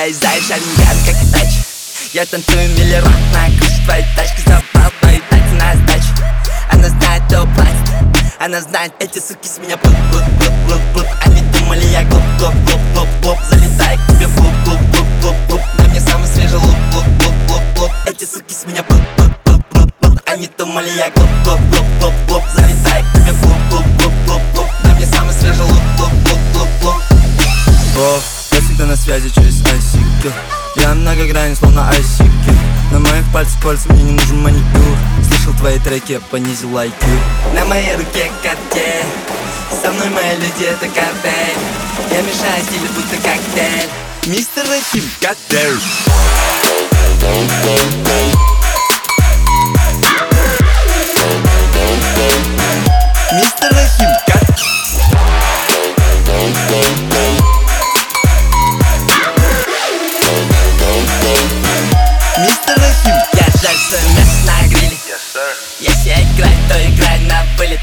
Я из шаринган, как тач Я танцую миллион на крыше твоей тачки Забрал твои тайцы на сдачу Она знает, кто платит Она знает, эти суки с меня плут, плут, плут, плут, плут Они думали, я глуп, глуп, глуп, глуп, глуп Залетай к тебе, плуп, плуп, плуп, плуп, плуп На мне самый свежий лук, лук, лук, лук, лук Эти суки с меня плут, плут, плут, плут, плут Они думали, я глуп, глуп, глуп, глуп, глуп Залетай к тебе, плуп, плуп, плуп, плуп, плуп На мне самый свежий лук, лук, связи через ICQ Я многогранен, словно ICQ На моих пальцах кольца, мне не нужен маникюр. Слышал твои треки, я понизил IQ На моей руке картель Со мной мои люди, это картель Я мешаю стилю, будто коктейль. Мистер Рахим, коктейль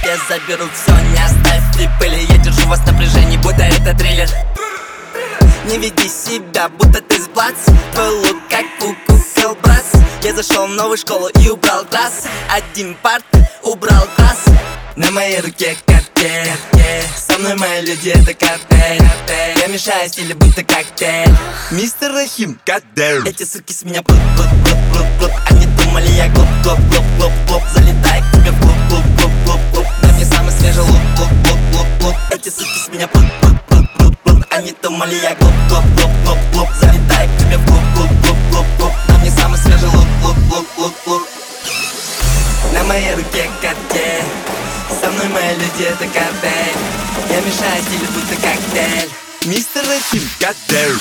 на вылет Я заберу все, не оставь пыли Я держу вас в напряжении, будто это триллер. Не веди себя, будто ты с Твой лук как куку колбас Я зашел в новую школу и убрал класс Один парт, убрал класс На моей руке картель Со мной мои люди, это картель Я мешаю стиле, будто коктейль. Мистер Рахим, коктейль. Эти суки с меня плут, плут, плут, плут, плут Они думали, я глуп, глуп, глуп, глуп, глуп. Залетай к тебе в клуб, клуб, Они думали, я глуп, глуп, глуп, глуп, глуп. Залетай к тебе в клуб, клуб, клуб, клуб, клуб. На мне самый свежий лук, лук, лук, лук, лук. На моей руке картель Со мной мои люди, это картель. Я мешаю стилю, будто коктейль. Мистер Рахим, коктейль